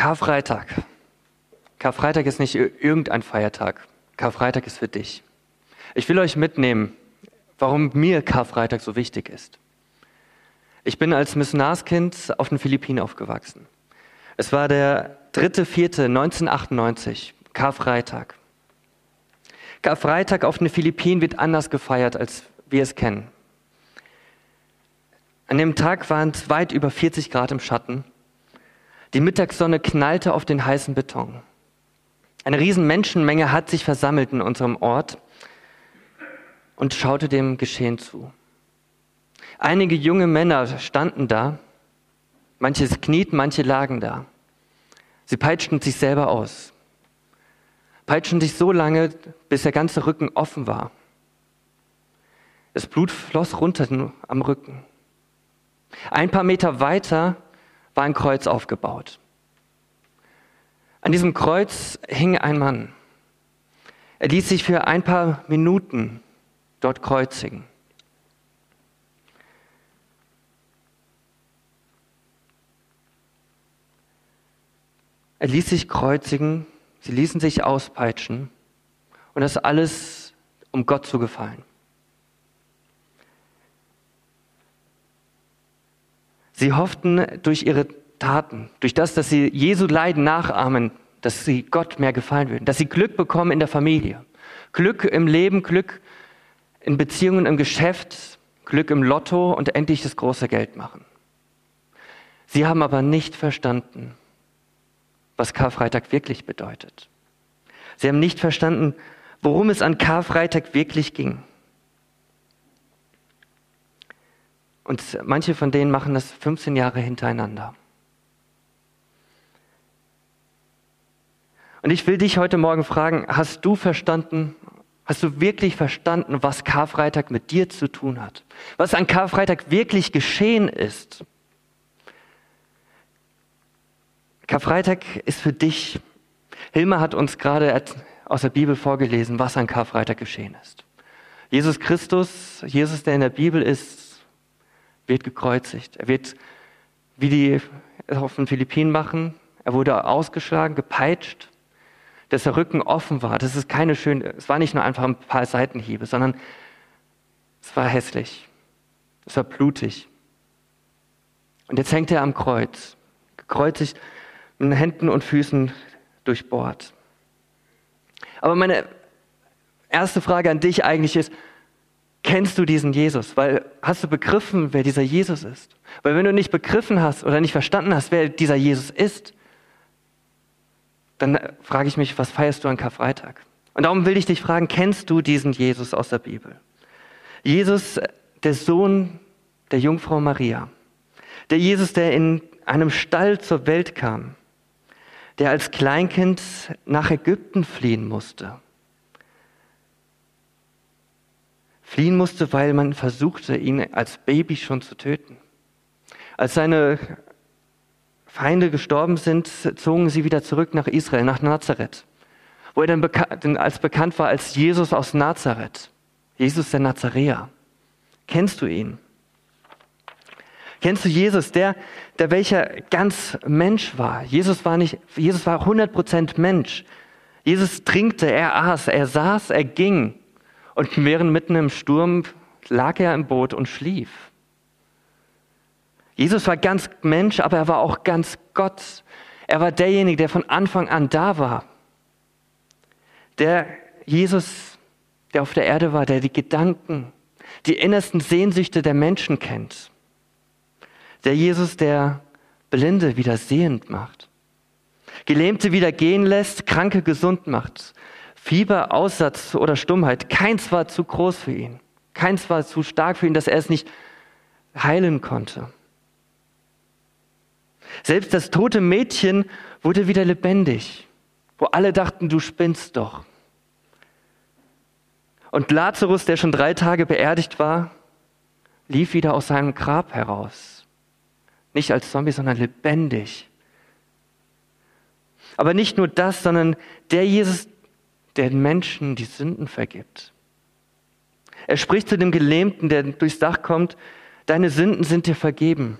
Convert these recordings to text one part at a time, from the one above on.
Karfreitag. Karfreitag ist nicht irgendein Feiertag. Karfreitag ist für dich. Ich will euch mitnehmen, warum mir Karfreitag so wichtig ist. Ich bin als Missionarskind auf den Philippinen aufgewachsen. Es war der 3.4.1998, Karfreitag. Karfreitag auf den Philippinen wird anders gefeiert, als wir es kennen. An dem Tag waren es weit über 40 Grad im Schatten. Die Mittagssonne knallte auf den heißen Beton. Eine riesen Menschenmenge hat sich versammelt in unserem Ort und schaute dem Geschehen zu. Einige junge Männer standen da, manche knieten, manche lagen da. Sie peitschten sich selber aus, peitschten sich so lange, bis der ganze Rücken offen war. Das Blut floss runter am Rücken. Ein paar Meter weiter war ein Kreuz aufgebaut. An diesem Kreuz hing ein Mann. Er ließ sich für ein paar Minuten dort kreuzigen. Er ließ sich kreuzigen, sie ließen sich auspeitschen und das alles, um Gott zu gefallen. Sie hofften durch ihre Taten, durch das, dass sie Jesu Leiden nachahmen, dass sie Gott mehr gefallen würden, dass sie Glück bekommen in der Familie, Glück im Leben, Glück in Beziehungen, im Geschäft, Glück im Lotto und endlich das große Geld machen. Sie haben aber nicht verstanden, was Karfreitag wirklich bedeutet. Sie haben nicht verstanden, worum es an Karfreitag wirklich ging. Und manche von denen machen das 15 Jahre hintereinander. Und ich will dich heute Morgen fragen, hast du verstanden, hast du wirklich verstanden, was Karfreitag mit dir zu tun hat? Was an Karfreitag wirklich geschehen ist? Karfreitag ist für dich. Hilma hat uns gerade aus der Bibel vorgelesen, was an Karfreitag geschehen ist. Jesus Christus, Jesus, der in der Bibel ist, wird gekreuzigt. Er wird, wie die auf den Philippinen machen, er wurde ausgeschlagen, gepeitscht, dass der Rücken offen war. Das ist keine schöne, es war nicht nur einfach ein paar Seitenhiebe, sondern es war hässlich. Es war blutig. Und jetzt hängt er am Kreuz, gekreuzigt, mit Händen und Füßen durchbohrt. Aber meine erste Frage an dich eigentlich ist, kennst du diesen Jesus? Weil hast du begriffen, wer dieser Jesus ist? Weil wenn du nicht begriffen hast oder nicht verstanden hast, wer dieser Jesus ist, dann frage ich mich, was feierst du an Karfreitag? Und darum will ich dich fragen, kennst du diesen Jesus aus der Bibel? Jesus, der Sohn der Jungfrau Maria. Der Jesus, der in einem Stall zur Welt kam. Der als Kleinkind nach Ägypten fliehen musste. Fliehen musste, weil man versuchte, ihn als Baby schon zu töten. Als seine Feinde gestorben sind, zogen sie wieder zurück nach Israel, nach Nazareth, wo er dann bekannt, als bekannt war als Jesus aus Nazareth, Jesus der Nazaräer. Kennst du ihn? Kennst du Jesus, der, der welcher ganz Mensch war? Jesus war nicht, Jesus war 100% Mensch. Jesus trinkte, er aß, er saß, er ging. Und während mitten im Sturm lag er im Boot und schlief. Jesus war ganz Mensch, aber er war auch ganz Gott. Er war derjenige, der von Anfang an da war. Der Jesus, der auf der Erde war, der die Gedanken, die innersten Sehnsüchte der Menschen kennt. Der Jesus, der Blinde wieder sehend macht. Gelähmte wieder gehen lässt, Kranke gesund macht. Fieber, Aussatz oder Stummheit, keins war zu groß für ihn. Keins war zu stark für ihn, dass er es nicht heilen konnte. Selbst das tote Mädchen wurde wieder lebendig, wo alle dachten, du spinnst doch. Und Lazarus, der schon drei Tage beerdigt war, lief wieder aus seinem Grab heraus. Nicht als Zombie, sondern lebendig. Aber nicht nur das, sondern der Jesus, der den Menschen die Sünden vergibt. Er spricht zu dem Gelähmten, der durchs Dach kommt, deine Sünden sind dir vergeben.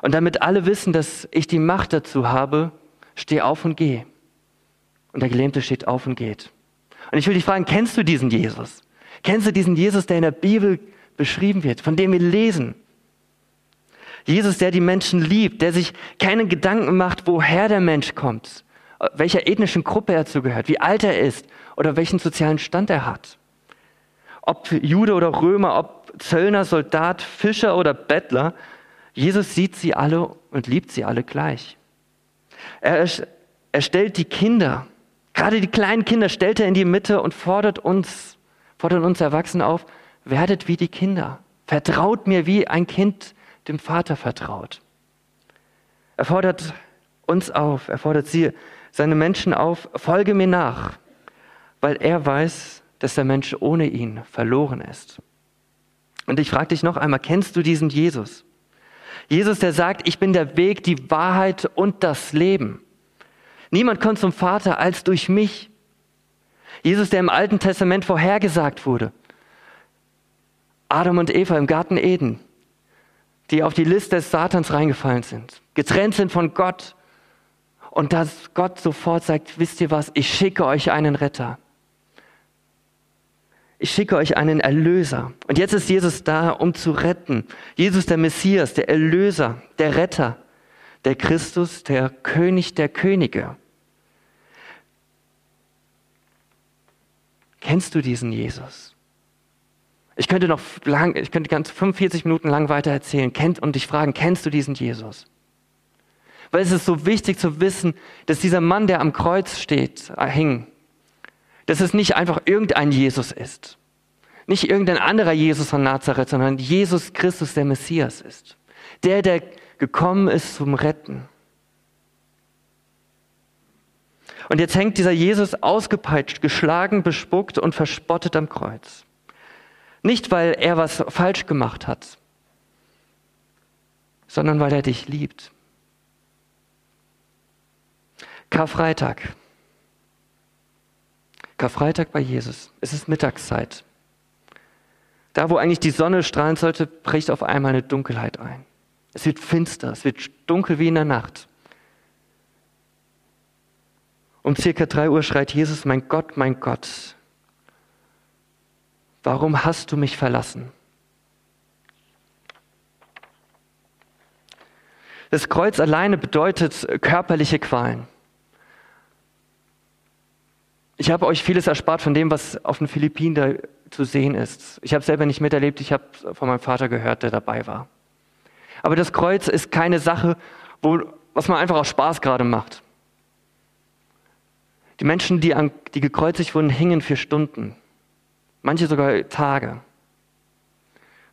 Und damit alle wissen, dass ich die Macht dazu habe, steh auf und geh. Und der Gelähmte steht auf und geht. Und ich will dich fragen, kennst du diesen Jesus? Kennst du diesen Jesus, der in der Bibel beschrieben wird, von dem wir lesen? Jesus, der die Menschen liebt, der sich keine Gedanken macht, woher der Mensch kommt, welcher ethnischen Gruppe er zugehört, wie alt er ist oder welchen sozialen Stand er hat. Ob Jude oder Römer, ob Zöllner, Soldat, Fischer oder Bettler, Jesus sieht sie alle und liebt sie alle gleich. Er, er stellt die Kinder, gerade die kleinen Kinder, stellt er in die Mitte und fordert uns, fordert uns Erwachsene auf, werdet wie die Kinder. Vertraut mir, wie ein Kind dem Vater vertraut. Er fordert uns auf, er fordert sie, seine Menschen auf, folge mir nach, weil er weiß, dass der Mensch ohne ihn verloren ist. Und ich frage dich noch einmal, kennst du diesen Jesus? Jesus, der sagt, ich bin der Weg, die Wahrheit und das Leben. Niemand kommt zum Vater als durch mich. Jesus, der im Alten Testament vorhergesagt wurde. Adam und Eva im Garten Eden, die auf die Liste des Satans reingefallen sind, getrennt sind von Gott. Und dass Gott sofort sagt, wisst ihr was, ich schicke euch einen Retter ich schicke euch einen Erlöser. Und jetzt ist Jesus da, um zu retten. Jesus der Messias, der Erlöser, der Retter, der Christus, der König der Könige. Kennst du diesen Jesus? Ich könnte noch lang, ich könnte ganz 45 Minuten lang weiter erzählen kennt, und dich fragen, kennst du diesen Jesus? Weil es ist so wichtig zu wissen, dass dieser Mann, der am Kreuz steht, äh, hing, dass es nicht einfach irgendein Jesus ist. Nicht irgendein anderer Jesus von Nazareth, sondern Jesus Christus, der Messias ist. Der, der gekommen ist zum Retten. Und jetzt hängt dieser Jesus ausgepeitscht, geschlagen, bespuckt und verspottet am Kreuz. Nicht, weil er was falsch gemacht hat, sondern weil er dich liebt. Karfreitag. Karfreitag bei Jesus. Es ist Mittagszeit. Da, wo eigentlich die Sonne strahlen sollte, bricht auf einmal eine Dunkelheit ein. Es wird finster, es wird dunkel wie in der Nacht. Um circa drei Uhr schreit Jesus, mein Gott, mein Gott, warum hast du mich verlassen? Das Kreuz alleine bedeutet körperliche Qualen. Ich habe euch vieles erspart von dem, was auf den Philippinen da zu sehen ist. Ich habe selber nicht miterlebt, ich habe von meinem Vater gehört, der dabei war. Aber das Kreuz ist keine Sache, wo, was man einfach aus Spaß gerade macht. Die Menschen, die, an, die gekreuzigt wurden, hingen für Stunden, manche sogar Tage,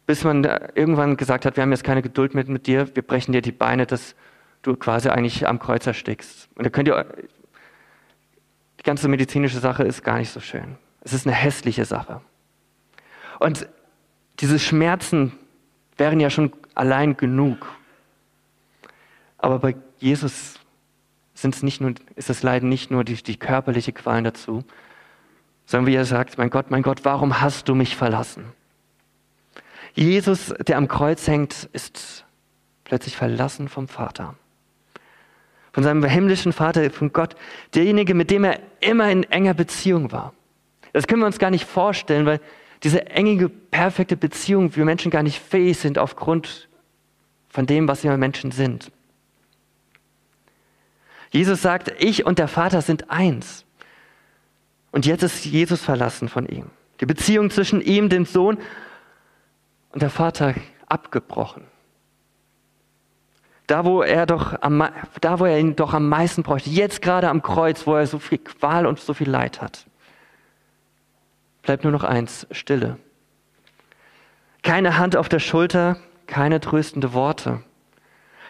bis man irgendwann gesagt hat, wir haben jetzt keine Geduld mit, mit dir, wir brechen dir die Beine, dass du quasi eigentlich am Kreuz erstickst. Und da könnt ihr die ganze medizinische Sache ist gar nicht so schön. Es ist eine hässliche Sache. Und diese Schmerzen wären ja schon allein genug. Aber bei Jesus sind nicht nur, ist das Leiden nicht nur die, die körperliche Qualen dazu, sondern wie er sagt, mein Gott, mein Gott, warum hast du mich verlassen? Jesus, der am Kreuz hängt, ist plötzlich verlassen vom Vater von seinem himmlischen Vater, von Gott, derjenige, mit dem er immer in enger Beziehung war. Das können wir uns gar nicht vorstellen, weil diese enge, perfekte Beziehung wir Menschen gar nicht fähig sind aufgrund von dem, was wir Menschen sind. Jesus sagt, ich und der Vater sind eins. Und jetzt ist Jesus verlassen von ihm. Die Beziehung zwischen ihm, dem Sohn und der Vater abgebrochen. Da, wo er doch am, da, wo er ihn doch am meisten bräuchte. Jetzt gerade am Kreuz, wo er so viel Qual und so viel Leid hat. Bleibt nur noch eins, Stille. Keine Hand auf der Schulter, keine tröstende Worte.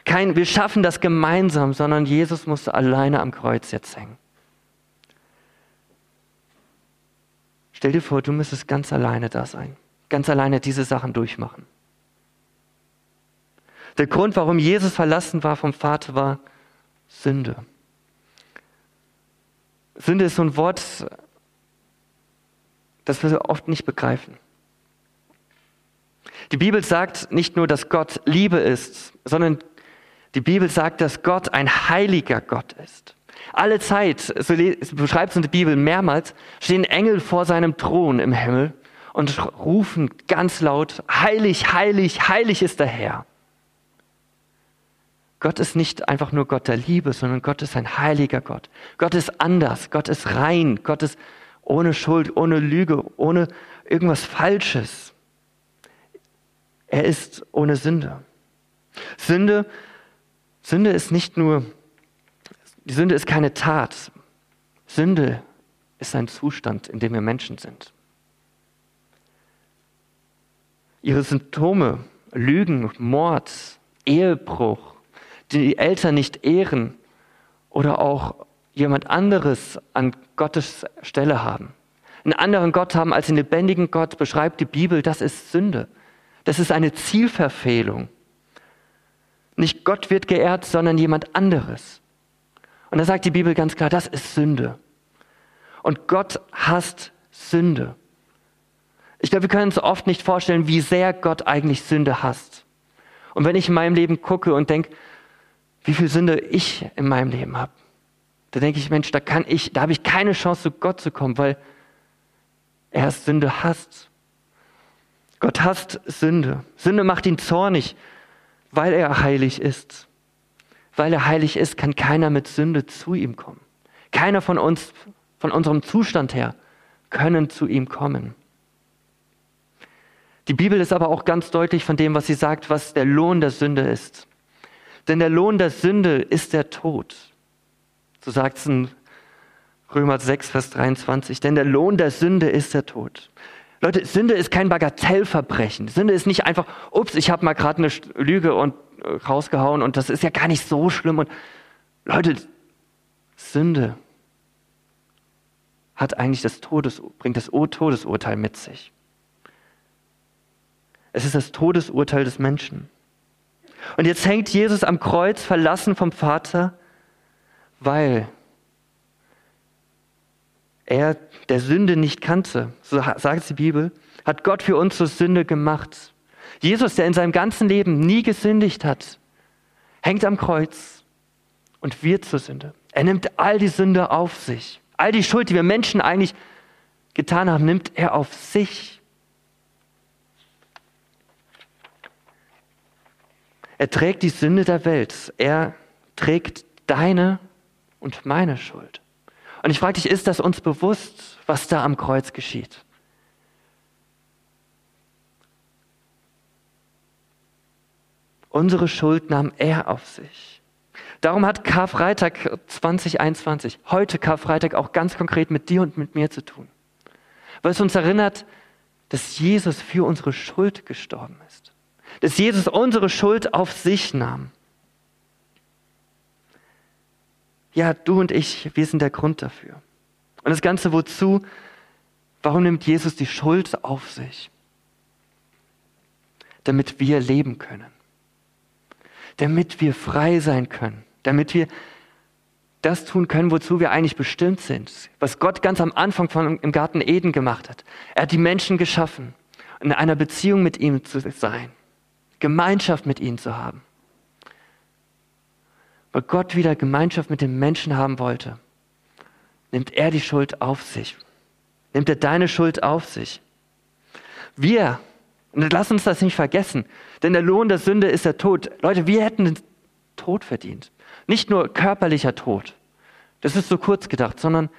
Kein, wir schaffen das gemeinsam, sondern Jesus musste alleine am Kreuz jetzt hängen. Stell dir vor, du müsstest ganz alleine da sein, ganz alleine diese Sachen durchmachen. Der Grund, warum Jesus verlassen war vom Vater, war Sünde. Sünde ist so ein Wort, das wir oft nicht begreifen. Die Bibel sagt nicht nur, dass Gott Liebe ist, sondern die Bibel sagt, dass Gott ein heiliger Gott ist. Alle Zeit, so beschreibt es in der Bibel mehrmals, stehen Engel vor seinem Thron im Himmel und rufen ganz laut, heilig, heilig, heilig ist der Herr. Gott ist nicht einfach nur Gott der Liebe, sondern Gott ist ein heiliger Gott. Gott ist anders, Gott ist rein, Gott ist ohne Schuld, ohne Lüge, ohne irgendwas Falsches. Er ist ohne Sünde. Sünde, Sünde ist nicht nur, die Sünde ist keine Tat. Sünde ist ein Zustand, in dem wir Menschen sind. Ihre Symptome, Lügen, Mord, Ehebruch, die Eltern nicht ehren oder auch jemand anderes an Gottes Stelle haben. Einen anderen Gott haben als den lebendigen Gott, beschreibt die Bibel, das ist Sünde. Das ist eine Zielverfehlung. Nicht Gott wird geehrt, sondern jemand anderes. Und da sagt die Bibel ganz klar, das ist Sünde. Und Gott hasst Sünde. Ich glaube, wir können uns oft nicht vorstellen, wie sehr Gott eigentlich Sünde hasst. Und wenn ich in meinem Leben gucke und denke, wie viel Sünde ich in meinem Leben habe, da denke ich, Mensch, da kann ich, da habe ich keine Chance, zu Gott zu kommen, weil er Sünde hasst. Gott hasst Sünde. Sünde macht ihn zornig, weil er heilig ist. Weil er heilig ist, kann keiner mit Sünde zu ihm kommen. Keiner von uns, von unserem Zustand her, können zu ihm kommen. Die Bibel ist aber auch ganz deutlich von dem, was sie sagt, was der Lohn der Sünde ist. Denn der Lohn der Sünde ist der Tod. So sagt es in Römer 6, Vers 23. Denn der Lohn der Sünde ist der Tod. Leute, Sünde ist kein Bagatellverbrechen. Sünde ist nicht einfach, ups, ich habe mal gerade eine Lüge und äh, rausgehauen und das ist ja gar nicht so schlimm. Und Leute, Sünde hat eigentlich das Todes, bringt das Todesurteil mit sich. Es ist das Todesurteil des Menschen. Und jetzt hängt Jesus am Kreuz, verlassen vom Vater, weil er der Sünde nicht kannte, so sagt die Bibel, hat Gott für uns zur Sünde gemacht. Jesus, der in seinem ganzen Leben nie gesündigt hat, hängt am Kreuz und wird zur Sünde. Er nimmt all die Sünde auf sich. All die Schuld, die wir Menschen eigentlich getan haben, nimmt er auf sich. Er trägt die Sünde der Welt. Er trägt deine und meine Schuld. Und ich frage dich, ist das uns bewusst, was da am Kreuz geschieht? Unsere Schuld nahm er auf sich. Darum hat Karfreitag 2021, heute Karfreitag, auch ganz konkret mit dir und mit mir zu tun. Weil es uns erinnert, dass Jesus für unsere Schuld gestorben ist dass Jesus unsere Schuld auf sich nahm. Ja, du und ich, wir sind der Grund dafür. Und das Ganze wozu? Warum nimmt Jesus die Schuld auf sich? Damit wir leben können. Damit wir frei sein können. Damit wir das tun können, wozu wir eigentlich bestimmt sind. Was Gott ganz am Anfang von, im Garten Eden gemacht hat. Er hat die Menschen geschaffen, in einer Beziehung mit ihm zu sein. Gemeinschaft mit ihnen zu haben. Weil Gott wieder Gemeinschaft mit den Menschen haben wollte, nimmt er die Schuld auf sich. Nimmt er deine Schuld auf sich. Wir, und lass uns das nicht vergessen, denn der Lohn der Sünde ist der Tod. Leute, wir hätten den Tod verdient. Nicht nur körperlicher Tod, das ist so kurz gedacht, sondern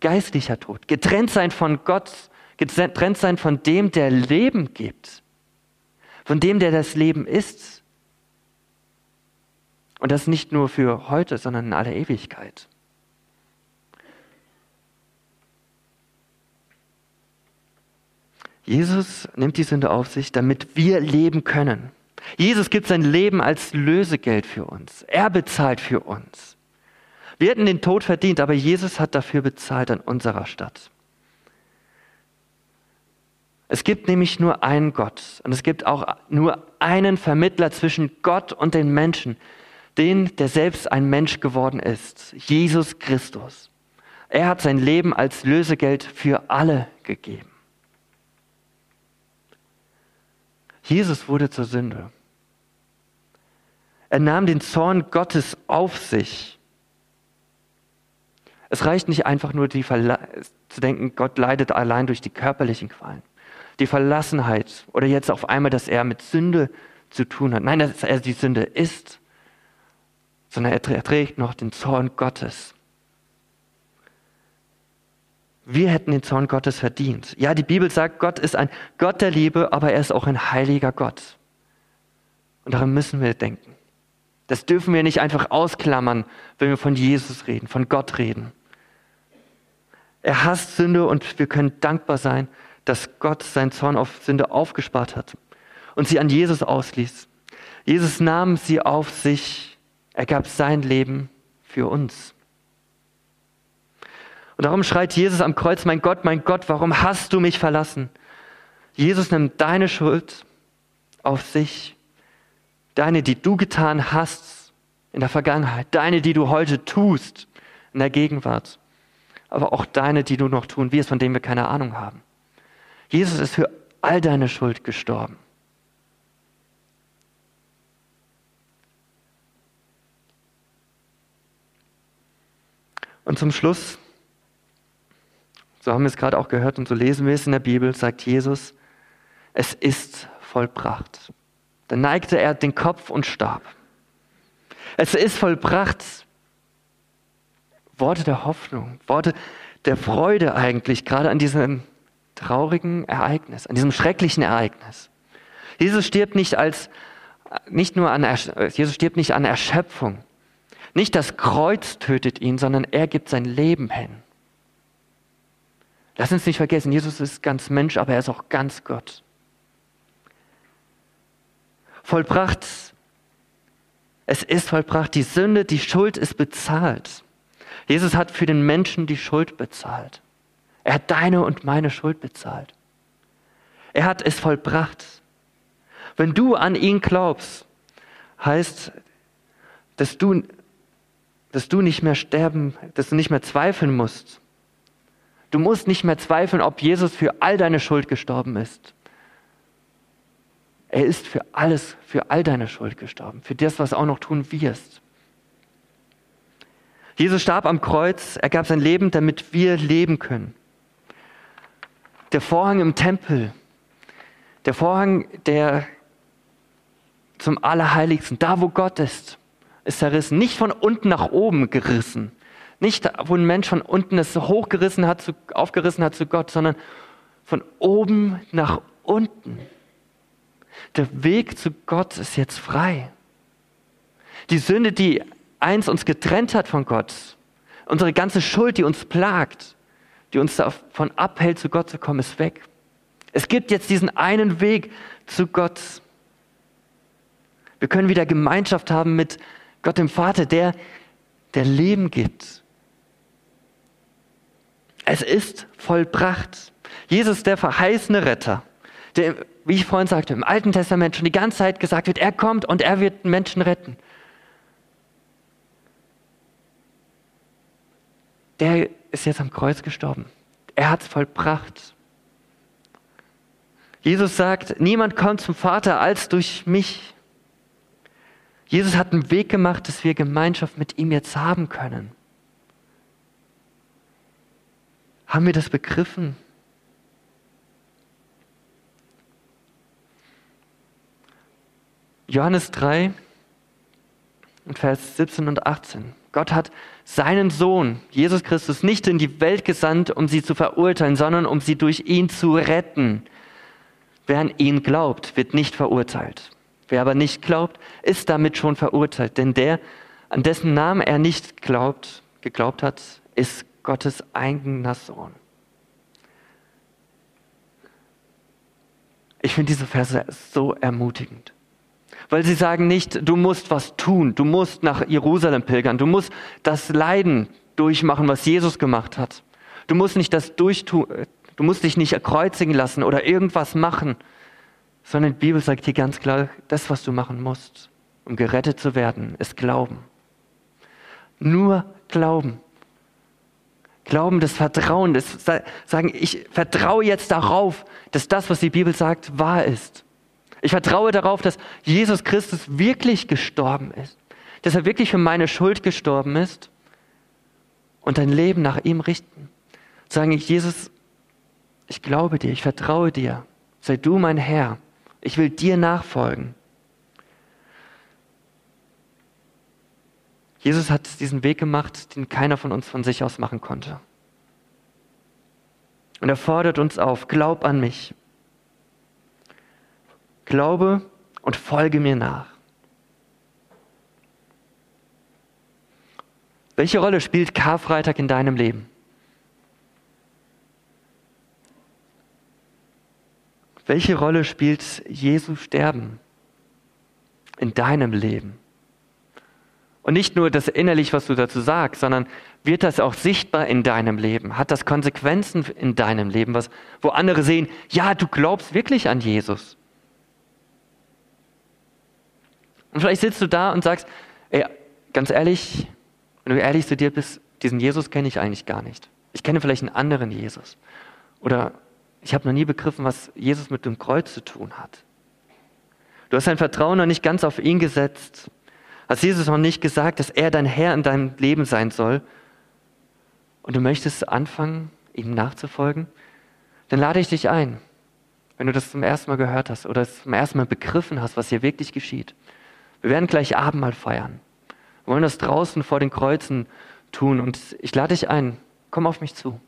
geistlicher Tod. Getrennt sein von Gott, getrennt sein von dem, der Leben gibt von dem, der das Leben ist. Und das nicht nur für heute, sondern in aller Ewigkeit. Jesus nimmt die Sünde auf sich, damit wir leben können. Jesus gibt sein Leben als Lösegeld für uns. Er bezahlt für uns. Wir hätten den Tod verdient, aber Jesus hat dafür bezahlt an unserer Stadt. Es gibt nämlich nur einen Gott und es gibt auch nur einen Vermittler zwischen Gott und den Menschen, den, der selbst ein Mensch geworden ist, Jesus Christus. Er hat sein Leben als Lösegeld für alle gegeben. Jesus wurde zur Sünde. Er nahm den Zorn Gottes auf sich. Es reicht nicht einfach nur die zu denken, Gott leidet allein durch die körperlichen Qualen. Die Verlassenheit oder jetzt auf einmal, dass er mit Sünde zu tun hat. Nein, dass er die Sünde ist, sondern er trägt noch den Zorn Gottes. Wir hätten den Zorn Gottes verdient. Ja, die Bibel sagt, Gott ist ein Gott der Liebe, aber er ist auch ein heiliger Gott. Und daran müssen wir denken. Das dürfen wir nicht einfach ausklammern, wenn wir von Jesus reden, von Gott reden. Er hasst Sünde und wir können dankbar sein, dass Gott seinen Zorn auf Sünde aufgespart hat und sie an Jesus ausließ. Jesus nahm sie auf sich, er gab sein Leben für uns. Und darum schreit Jesus am Kreuz, mein Gott, mein Gott, warum hast du mich verlassen? Jesus nimmt deine Schuld auf sich, deine, die du getan hast in der Vergangenheit, deine, die du heute tust in der Gegenwart, aber auch deine, die du noch tun wirst, von denen wir keine Ahnung haben. Jesus ist für all deine Schuld gestorben. Und zum Schluss so haben wir es gerade auch gehört und so lesen wir es in der Bibel, sagt Jesus, es ist vollbracht. Dann neigte er den Kopf und starb. Es ist vollbracht. Worte der Hoffnung, Worte der Freude eigentlich, gerade an diesem traurigen Ereignis, an diesem schrecklichen Ereignis. Jesus stirbt nicht als, nicht nur an, Jesus stirbt nicht an Erschöpfung. Nicht das Kreuz tötet ihn, sondern er gibt sein Leben hin. Lass uns nicht vergessen, Jesus ist ganz Mensch, aber er ist auch ganz Gott. Vollbracht, es ist vollbracht, die Sünde, die Schuld ist bezahlt. Jesus hat für den Menschen die Schuld bezahlt. Er hat deine und meine Schuld bezahlt. Er hat es vollbracht. Wenn du an ihn glaubst, heißt, dass du, dass du nicht mehr sterben, dass du nicht mehr zweifeln musst, Du musst nicht mehr zweifeln, ob Jesus für all deine Schuld gestorben ist. Er ist für alles, für all deine Schuld gestorben, für das, was auch noch tun wirst. Jesus starb am Kreuz, er gab sein Leben, damit wir leben können. Der Vorhang im Tempel, der Vorhang, der zum Allerheiligsten, da wo Gott ist, ist zerrissen, nicht von unten nach oben gerissen, nicht, wo ein Mensch von unten es hochgerissen hat, zu, aufgerissen hat zu Gott, sondern von oben nach unten. Der Weg zu Gott ist jetzt frei. Die Sünde, die eins uns getrennt hat von Gott, unsere ganze Schuld, die uns plagt, die uns davon abhält, zu Gott zu kommen, ist weg. Es gibt jetzt diesen einen Weg zu Gott. Wir können wieder Gemeinschaft haben mit Gott dem Vater, der, der Leben gibt, es ist vollbracht. Jesus, der verheißene Retter, der, wie ich vorhin sagte, im Alten Testament schon die ganze Zeit gesagt wird, er kommt und er wird Menschen retten. Der ist jetzt am Kreuz gestorben. Er hat es vollbracht. Jesus sagt, niemand kommt zum Vater als durch mich. Jesus hat einen Weg gemacht, dass wir Gemeinschaft mit ihm jetzt haben können. Haben wir das begriffen? Johannes 3 und Vers 17 und 18. Gott hat seinen Sohn, Jesus Christus, nicht in die Welt gesandt, um sie zu verurteilen, sondern um sie durch ihn zu retten. Wer an ihn glaubt, wird nicht verurteilt. Wer aber nicht glaubt, ist damit schon verurteilt. Denn der, an dessen Namen er nicht glaubt, geglaubt hat, ist Gottes eigener Sohn. Ich finde diese Verse so ermutigend. Weil sie sagen nicht, du musst was tun, du musst nach Jerusalem pilgern, du musst das Leiden durchmachen, was Jesus gemacht hat. Du musst nicht das durchtun, du musst dich nicht erkreuzigen lassen oder irgendwas machen, sondern die Bibel sagt hier ganz klar, das, was du machen musst, um gerettet zu werden, ist Glauben. Nur Glauben. Glauben, das Vertrauen, das sagen, ich vertraue jetzt darauf, dass das, was die Bibel sagt, wahr ist. Ich vertraue darauf, dass Jesus Christus wirklich gestorben ist, dass er wirklich für meine Schuld gestorben ist und dein Leben nach ihm richten. Sagen, Jesus, ich glaube dir, ich vertraue dir, sei du mein Herr, ich will dir nachfolgen. Jesus hat diesen Weg gemacht, den keiner von uns von sich aus machen konnte. Und er fordert uns auf, glaub an mich. Glaube und folge mir nach. Welche Rolle spielt Karfreitag in deinem Leben? Welche Rolle spielt Jesu Sterben in deinem Leben? Und nicht nur das innerlich, was du dazu sagst, sondern wird das auch sichtbar in deinem Leben? Hat das Konsequenzen in deinem Leben, was, wo andere sehen, ja, du glaubst wirklich an Jesus? Und vielleicht sitzt du da und sagst, ey, ganz ehrlich, wenn du ehrlich zu dir bist, diesen Jesus kenne ich eigentlich gar nicht. Ich kenne vielleicht einen anderen Jesus. Oder ich habe noch nie begriffen, was Jesus mit dem Kreuz zu tun hat. Du hast dein Vertrauen noch nicht ganz auf ihn gesetzt. Hast Jesus noch nicht gesagt, dass er dein Herr in deinem Leben sein soll. Und du möchtest anfangen, ihm nachzufolgen. Dann lade ich dich ein, wenn du das zum ersten Mal gehört hast oder zum ersten Mal begriffen hast, was hier wirklich geschieht. Wir werden gleich Abendmahl feiern. Wir wollen das draußen vor den Kreuzen tun und ich lade dich ein, komm auf mich zu.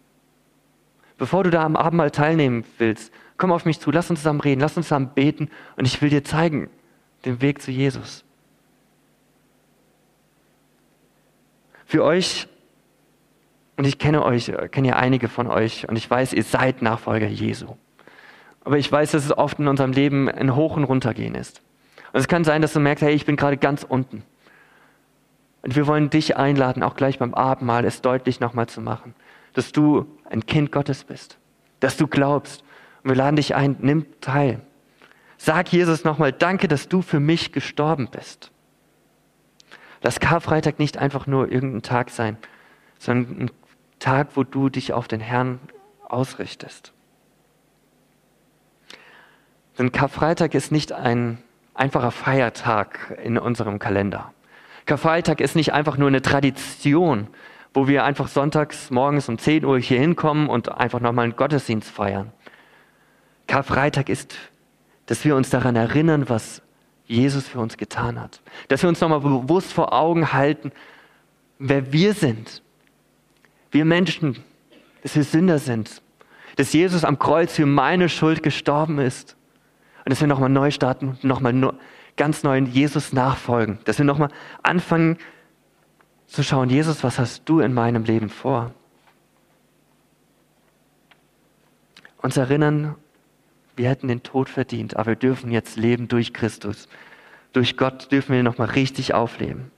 Bevor du da am Abendmahl teilnehmen willst, komm auf mich zu, lass uns zusammen reden, lass uns zusammen beten und ich will dir zeigen den Weg zu Jesus. Für euch, und ich kenne euch, kenne ja einige von euch und ich weiß, ihr seid Nachfolger Jesu. Aber ich weiß, dass es oft in unserem Leben ein Hoch und Runtergehen ist. Und es kann sein, dass du merkst, hey, ich bin gerade ganz unten. Und wir wollen dich einladen, auch gleich beim Abendmahl es deutlich nochmal zu machen, dass du ein Kind Gottes bist, dass du glaubst. Und wir laden dich ein, nimm teil. Sag Jesus nochmal, danke, dass du für mich gestorben bist. Lass Karfreitag nicht einfach nur irgendein Tag sein, sondern ein Tag, wo du dich auf den Herrn ausrichtest. Denn Karfreitag ist nicht ein einfacher Feiertag in unserem Kalender. Karfreitag ist nicht einfach nur eine Tradition, wo wir einfach sonntags morgens um 10 Uhr hier hinkommen und einfach nochmal einen Gottesdienst feiern. Karfreitag ist, dass wir uns daran erinnern, was Jesus für uns getan hat. Dass wir uns nochmal bewusst vor Augen halten, wer wir sind. Wir Menschen, dass wir Sünder sind. Dass Jesus am Kreuz für meine Schuld gestorben ist. Und dass wir nochmal neu starten, nochmal ganz neuen Jesus nachfolgen. Dass wir nochmal anfangen zu schauen, Jesus, was hast du in meinem Leben vor? Uns erinnern, wir hätten den Tod verdient, aber wir dürfen jetzt leben durch Christus. Durch Gott dürfen wir nochmal richtig aufleben.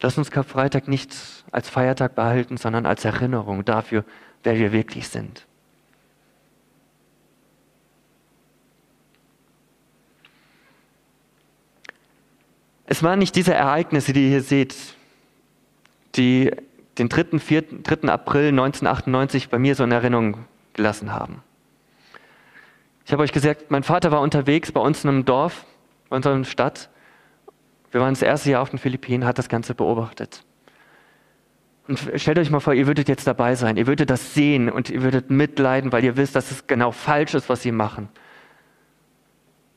Lass uns Karfreitag nicht als Feiertag behalten, sondern als Erinnerung dafür, wer wir wirklich sind. Es waren nicht diese Ereignisse, die ihr hier seht, die den 3. 4, 3. April 1998 bei mir so in Erinnerung gelassen haben. Ich habe euch gesagt, mein Vater war unterwegs bei uns in einem Dorf, bei unserer Stadt. Wir waren das erste Jahr auf den Philippinen, hat das Ganze beobachtet. Und stellt euch mal vor, ihr würdet jetzt dabei sein, ihr würdet das sehen und ihr würdet mitleiden, weil ihr wisst, dass es genau falsch ist, was sie machen.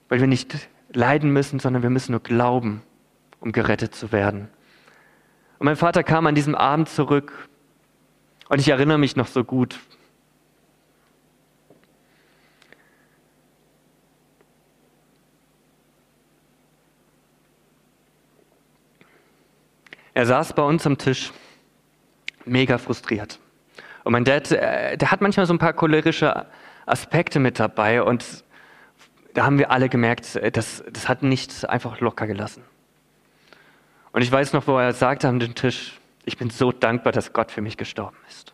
Weil wir nicht leiden müssen, sondern wir müssen nur glauben um gerettet zu werden. Und mein Vater kam an diesem Abend zurück und ich erinnere mich noch so gut. Er saß bei uns am Tisch, mega frustriert. Und mein Dad, äh, der hat manchmal so ein paar cholerische Aspekte mit dabei und da haben wir alle gemerkt, äh, das, das hat nicht einfach locker gelassen. Und ich weiß noch, wo er sagte an den Tisch, ich bin so dankbar, dass Gott für mich gestorben ist.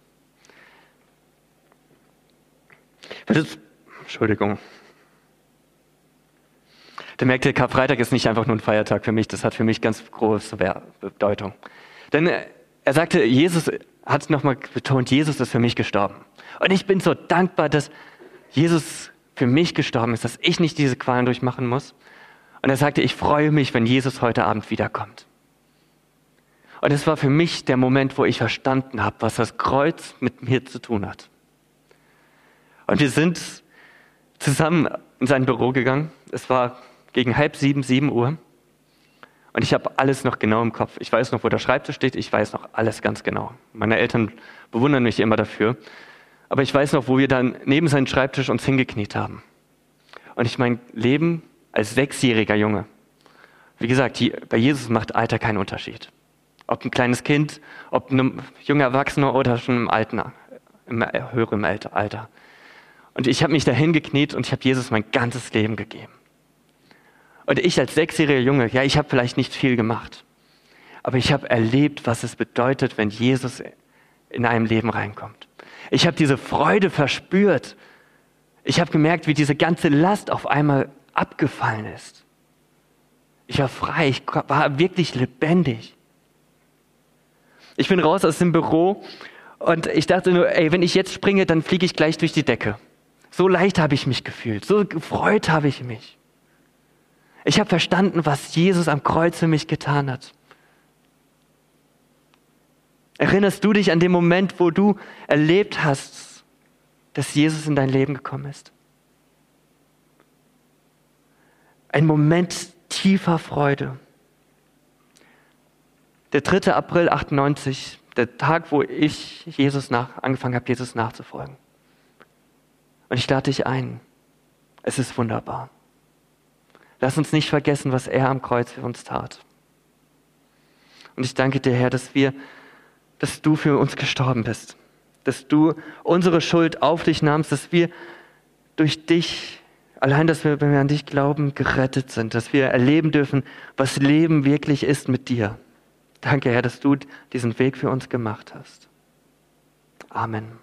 Entschuldigung. Der merkte, Karfreitag ist nicht einfach nur ein Feiertag für mich, das hat für mich ganz große Bedeutung. Denn er sagte, Jesus hat nochmal betont, Jesus ist für mich gestorben. Und ich bin so dankbar, dass Jesus für mich gestorben ist, dass ich nicht diese Qualen durchmachen muss. Und er sagte, ich freue mich, wenn Jesus heute Abend wiederkommt. Und es war für mich der Moment, wo ich verstanden habe, was das Kreuz mit mir zu tun hat. Und wir sind zusammen in sein Büro gegangen. Es war gegen halb sieben, sieben Uhr. Und ich habe alles noch genau im Kopf. Ich weiß noch, wo der Schreibtisch steht. Ich weiß noch alles ganz genau. Meine Eltern bewundern mich immer dafür. Aber ich weiß noch, wo wir dann neben seinem Schreibtisch uns hingekniet haben. Und ich mein Leben als sechsjähriger Junge. Wie gesagt, bei Jesus macht Alter keinen Unterschied. Ob ein kleines Kind, ob ein junger Erwachsener oder schon im alten, im höheren Alter. Und ich habe mich da hingekniet und ich habe Jesus mein ganzes Leben gegeben. Und ich als sechsjähriger Junge, ja, ich habe vielleicht nicht viel gemacht, aber ich habe erlebt, was es bedeutet, wenn Jesus in einem Leben reinkommt. Ich habe diese Freude verspürt. Ich habe gemerkt, wie diese ganze Last auf einmal abgefallen ist. Ich war frei, ich war wirklich lebendig. Ich bin raus aus dem Büro und ich dachte nur, ey, wenn ich jetzt springe, dann fliege ich gleich durch die Decke. So leicht habe ich mich gefühlt, so gefreut habe ich mich. Ich habe verstanden, was Jesus am Kreuz für mich getan hat. Erinnerst du dich an den Moment, wo du erlebt hast, dass Jesus in dein Leben gekommen ist? Ein Moment tiefer Freude. Der 3. April 98, der Tag, wo ich Jesus nach, angefangen habe, Jesus nachzufolgen. Und ich lade dich ein. Es ist wunderbar. Lass uns nicht vergessen, was er am Kreuz für uns tat. Und ich danke dir, Herr, dass wir, dass du für uns gestorben bist, dass du unsere Schuld auf dich nahmst, dass wir durch dich, allein, dass wir, wenn wir an dich glauben, gerettet sind, dass wir erleben dürfen, was Leben wirklich ist mit dir. Danke, Herr, dass du diesen Weg für uns gemacht hast. Amen.